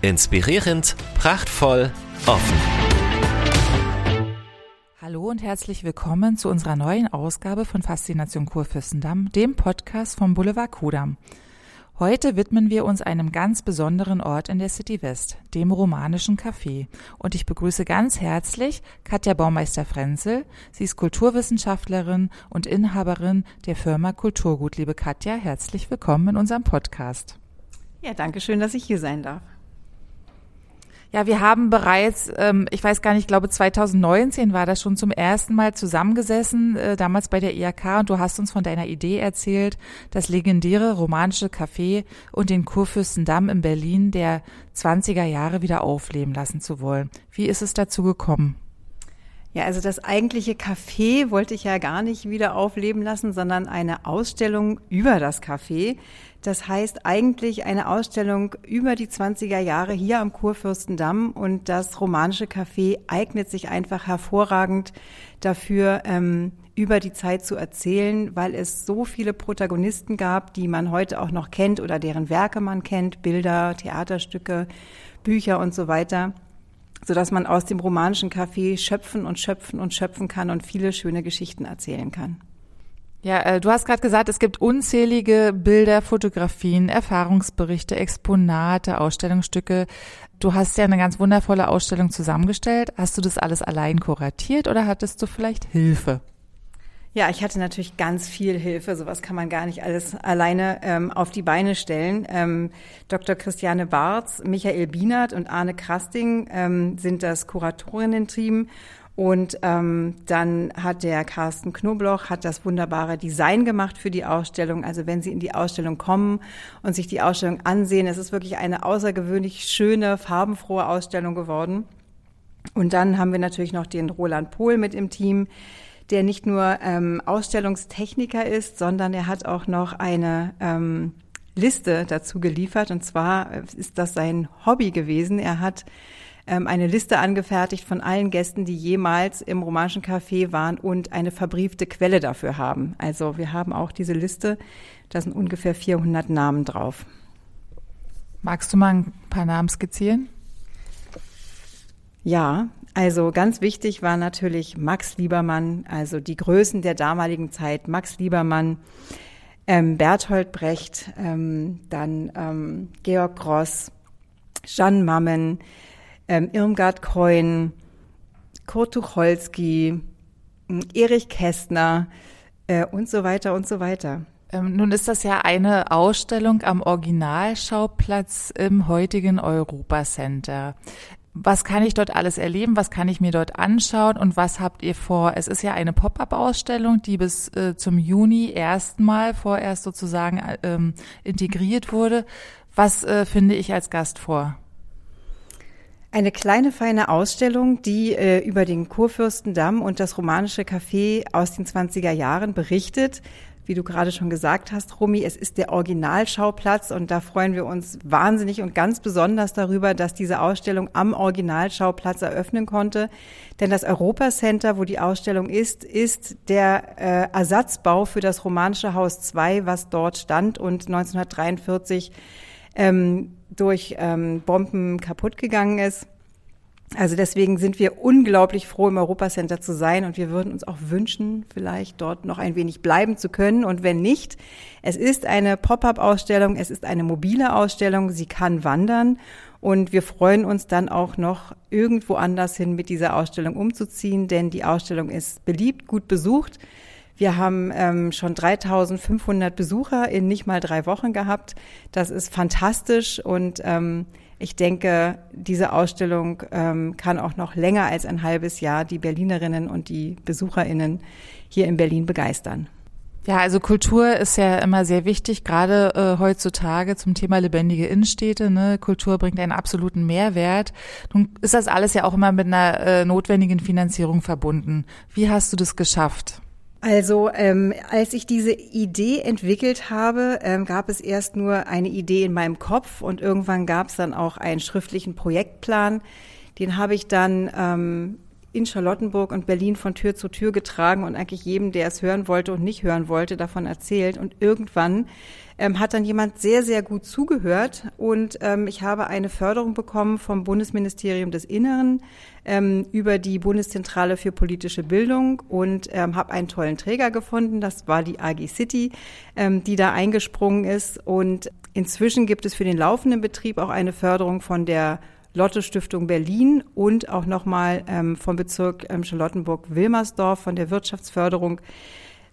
Inspirierend, prachtvoll, offen. Hallo und herzlich willkommen zu unserer neuen Ausgabe von Faszination Kurfürstendamm, dem Podcast vom Boulevard Kudam. Heute widmen wir uns einem ganz besonderen Ort in der City West, dem romanischen Café. Und ich begrüße ganz herzlich Katja Baumeister-Frenzel. Sie ist Kulturwissenschaftlerin und Inhaberin der Firma Kulturgut. Liebe Katja, herzlich willkommen in unserem Podcast. Ja, danke schön, dass ich hier sein darf. Ja, wir haben bereits, ähm, ich weiß gar nicht, ich glaube 2019 war das schon zum ersten Mal zusammengesessen, äh, damals bei der IAK und du hast uns von deiner Idee erzählt, das legendäre romanische Café und den Kurfürstendamm in Berlin der 20er Jahre wieder aufleben lassen zu wollen. Wie ist es dazu gekommen? Ja, also das eigentliche Café wollte ich ja gar nicht wieder aufleben lassen, sondern eine Ausstellung über das Café. Das heißt eigentlich eine Ausstellung über die 20er Jahre hier am Kurfürstendamm und das romanische Café eignet sich einfach hervorragend dafür, ähm, über die Zeit zu erzählen, weil es so viele Protagonisten gab, die man heute auch noch kennt oder deren Werke man kennt, Bilder, Theaterstücke, Bücher und so weiter so dass man aus dem romanischen Café schöpfen und schöpfen und schöpfen kann und viele schöne Geschichten erzählen kann. Ja, äh, du hast gerade gesagt, es gibt unzählige Bilder, Fotografien, Erfahrungsberichte, Exponate, Ausstellungsstücke. Du hast ja eine ganz wundervolle Ausstellung zusammengestellt. Hast du das alles allein kuratiert oder hattest du vielleicht Hilfe? Ja, ich hatte natürlich ganz viel Hilfe. Sowas kann man gar nicht alles alleine ähm, auf die Beine stellen. Ähm, Dr. Christiane Barz, Michael Bienert und Arne Krasting ähm, sind das Kuratorinnen-Team und ähm, dann hat der Carsten Knobloch hat das wunderbare Design gemacht für die Ausstellung. Also wenn Sie in die Ausstellung kommen und sich die Ausstellung ansehen, es ist wirklich eine außergewöhnlich schöne, farbenfrohe Ausstellung geworden. Und dann haben wir natürlich noch den Roland Pohl mit im Team, der nicht nur ähm, Ausstellungstechniker ist, sondern er hat auch noch eine ähm, Liste dazu geliefert. Und zwar ist das sein Hobby gewesen. Er hat ähm, eine Liste angefertigt von allen Gästen, die jemals im Romanischen Café waren und eine verbriefte Quelle dafür haben. Also wir haben auch diese Liste, da sind ungefähr 400 Namen drauf. Magst du mal ein paar Namen skizzieren? Ja, also ganz wichtig war natürlich Max Liebermann, also die Größen der damaligen Zeit. Max Liebermann, ähm, Berthold Brecht, ähm, dann ähm, Georg Gross, Jeanne Mammen, ähm, Irmgard Keun, Kurt Tucholsky, Erich Kästner äh, und so weiter und so weiter. Ähm, nun ist das ja eine Ausstellung am Originalschauplatz im heutigen Europacenter. Was kann ich dort alles erleben? Was kann ich mir dort anschauen? Und was habt ihr vor? Es ist ja eine Pop-up-Ausstellung, die bis äh, zum Juni erstmal vorerst sozusagen ähm, integriert wurde. Was äh, finde ich als Gast vor? Eine kleine feine Ausstellung, die äh, über den Kurfürstendamm und das romanische Café aus den 20er Jahren berichtet. Wie du gerade schon gesagt hast, Rumi, es ist der Originalschauplatz und da freuen wir uns wahnsinnig und ganz besonders darüber, dass diese Ausstellung am Originalschauplatz eröffnen konnte. Denn das Europacenter, wo die Ausstellung ist, ist der äh, Ersatzbau für das romanische Haus 2, was dort stand und 1943 ähm, durch ähm, Bomben kaputt gegangen ist. Also deswegen sind wir unglaublich froh, im Europacenter zu sein und wir würden uns auch wünschen, vielleicht dort noch ein wenig bleiben zu können. Und wenn nicht, es ist eine Pop-up-Ausstellung, es ist eine mobile Ausstellung, sie kann wandern und wir freuen uns dann auch noch irgendwo anders hin mit dieser Ausstellung umzuziehen, denn die Ausstellung ist beliebt, gut besucht. Wir haben ähm, schon 3500 Besucher in nicht mal drei Wochen gehabt. Das ist fantastisch und ähm, ich denke, diese Ausstellung ähm, kann auch noch länger als ein halbes Jahr die Berlinerinnen und die Besucherinnen hier in Berlin begeistern. Ja, also Kultur ist ja immer sehr wichtig, gerade äh, heutzutage zum Thema lebendige Innenstädte. Ne? Kultur bringt einen absoluten Mehrwert. Nun ist das alles ja auch immer mit einer äh, notwendigen Finanzierung verbunden. Wie hast du das geschafft? Also ähm, als ich diese Idee entwickelt habe, ähm, gab es erst nur eine Idee in meinem Kopf und irgendwann gab es dann auch einen schriftlichen Projektplan. Den habe ich dann ähm, in Charlottenburg und Berlin von Tür zu Tür getragen und eigentlich jedem, der es hören wollte und nicht hören wollte, davon erzählt. Und irgendwann ähm, hat dann jemand sehr, sehr gut zugehört und ähm, ich habe eine Förderung bekommen vom Bundesministerium des Inneren ähm, über die Bundeszentrale für politische Bildung und ähm, habe einen tollen Träger gefunden. Das war die AG City, ähm, die da eingesprungen ist. Und inzwischen gibt es für den laufenden Betrieb auch eine Förderung von der Lotto Stiftung Berlin und auch nochmal ähm, vom Bezirk ähm, Charlottenburg-Wilmersdorf von der Wirtschaftsförderung,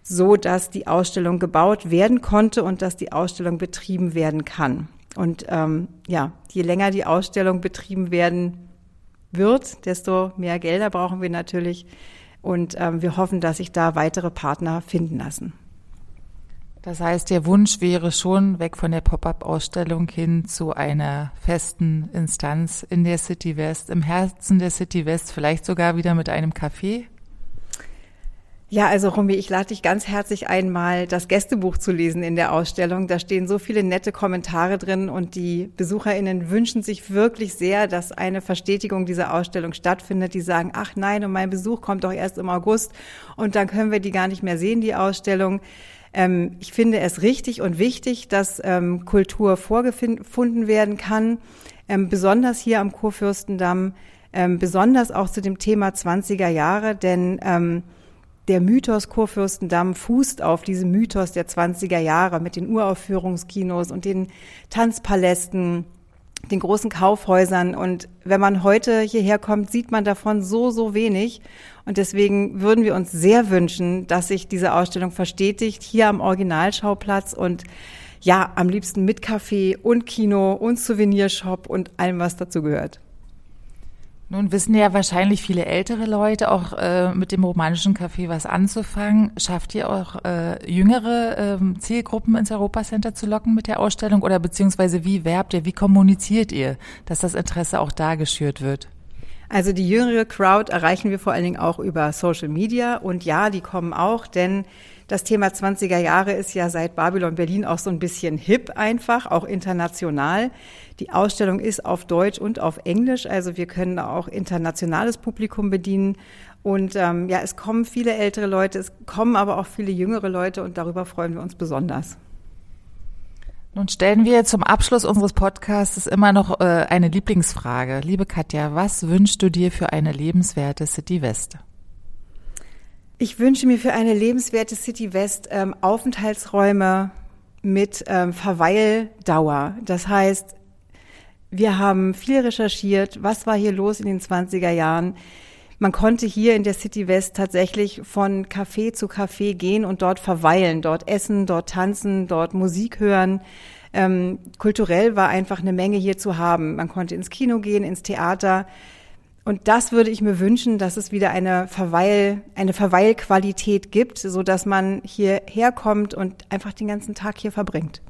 so dass die Ausstellung gebaut werden konnte und dass die Ausstellung betrieben werden kann. Und ähm, ja, je länger die Ausstellung betrieben werden wird, desto mehr Gelder brauchen wir natürlich. Und ähm, wir hoffen, dass sich da weitere Partner finden lassen. Das heißt, der Wunsch wäre schon weg von der Pop-up-Ausstellung hin zu einer festen Instanz in der City West, im Herzen der City West, vielleicht sogar wieder mit einem Café? Ja, also Rumi, ich lade dich ganz herzlich ein, mal das Gästebuch zu lesen in der Ausstellung. Da stehen so viele nette Kommentare drin und die BesucherInnen wünschen sich wirklich sehr, dass eine Verstetigung dieser Ausstellung stattfindet. Die sagen, ach nein, und mein Besuch kommt doch erst im August und dann können wir die gar nicht mehr sehen, die Ausstellung. Ähm, ich finde es richtig und wichtig, dass ähm, Kultur vorgefunden werden kann, ähm, besonders hier am Kurfürstendamm, ähm, besonders auch zu dem Thema 20er Jahre, denn ähm, der Mythos Kurfürstendamm fußt auf diesem Mythos der 20er Jahre mit den Uraufführungskinos und den Tanzpalästen, den großen Kaufhäusern. Und wenn man heute hierher kommt, sieht man davon so, so wenig. Und deswegen würden wir uns sehr wünschen, dass sich diese Ausstellung verstetigt hier am Originalschauplatz und ja, am liebsten mit Café und Kino und Souvenirshop und allem, was dazu gehört. Nun wissen ja wahrscheinlich viele ältere Leute auch äh, mit dem romanischen Café was anzufangen. Schafft ihr auch äh, jüngere äh, Zielgruppen ins Europacenter zu locken mit der Ausstellung oder beziehungsweise wie werbt ihr, wie kommuniziert ihr, dass das Interesse auch da geschürt wird? Also die jüngere Crowd erreichen wir vor allen Dingen auch über Social Media und ja, die kommen auch, denn das Thema 20er Jahre ist ja seit Babylon Berlin auch so ein bisschen hip einfach, auch international. Die Ausstellung ist auf Deutsch und auf Englisch, also wir können auch internationales Publikum bedienen. Und ähm, ja, es kommen viele ältere Leute, es kommen aber auch viele jüngere Leute und darüber freuen wir uns besonders. Nun stellen wir zum Abschluss unseres Podcasts immer noch äh, eine Lieblingsfrage. Liebe Katja, was wünschst du dir für eine lebenswerte City West? Ich wünsche mir für eine lebenswerte City West ähm, Aufenthaltsräume mit ähm, Verweildauer. Das heißt, wir haben viel recherchiert, was war hier los in den 20er Jahren. Man konnte hier in der City West tatsächlich von Café zu Café gehen und dort verweilen, dort essen, dort tanzen, dort Musik hören. Ähm, kulturell war einfach eine Menge hier zu haben. Man konnte ins Kino gehen, ins Theater. Und das würde ich mir wünschen, dass es wieder eine Verweil, eine Verweilqualität gibt, so dass man hierher kommt und einfach den ganzen Tag hier verbringt.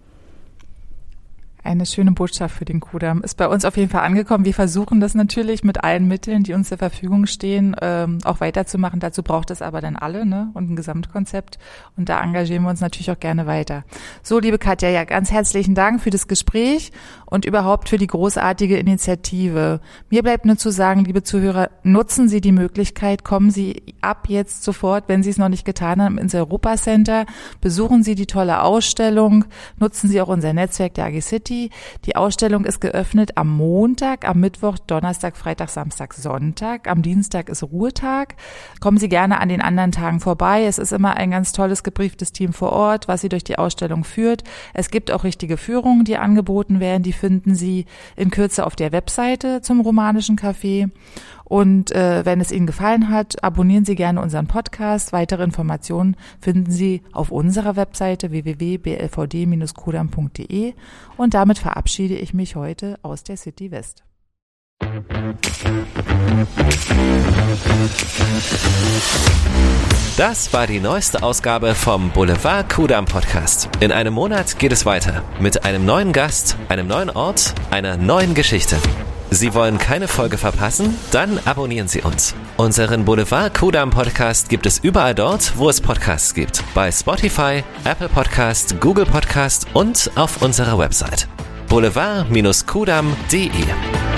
Eine schöne Botschaft für den Kudamm. Ist bei uns auf jeden Fall angekommen. Wir versuchen das natürlich mit allen Mitteln, die uns zur Verfügung stehen, ähm, auch weiterzumachen. Dazu braucht es aber dann alle ne? und ein Gesamtkonzept. Und da engagieren wir uns natürlich auch gerne weiter. So, liebe Katja, ja, ganz herzlichen Dank für das Gespräch und überhaupt für die großartige Initiative. Mir bleibt nur zu sagen, liebe Zuhörer, nutzen Sie die Möglichkeit, kommen Sie ab jetzt sofort, wenn Sie es noch nicht getan haben, ins Europacenter, besuchen Sie die tolle Ausstellung, nutzen Sie auch unser Netzwerk der AG City City. Die Ausstellung ist geöffnet am Montag, am Mittwoch, Donnerstag, Freitag, Samstag, Sonntag. Am Dienstag ist Ruhetag. Kommen Sie gerne an den anderen Tagen vorbei. Es ist immer ein ganz tolles gebrieftes Team vor Ort, was Sie durch die Ausstellung führt. Es gibt auch richtige Führungen, die angeboten werden. Die finden Sie in Kürze auf der Webseite zum romanischen Café. Und äh, wenn es Ihnen gefallen hat, abonnieren Sie gerne unseren Podcast. Weitere Informationen finden Sie auf unserer Webseite www.blvd-kudam.de. Und damit verabschiede ich mich heute aus der City West. Das war die neueste Ausgabe vom Boulevard Kudam Podcast. In einem Monat geht es weiter mit einem neuen Gast, einem neuen Ort, einer neuen Geschichte. Sie wollen keine Folge verpassen? Dann abonnieren Sie uns. Unseren Boulevard Kudam Podcast gibt es überall dort, wo es Podcasts gibt. Bei Spotify, Apple Podcast, Google Podcast und auf unserer Website. boulevard-kudam.de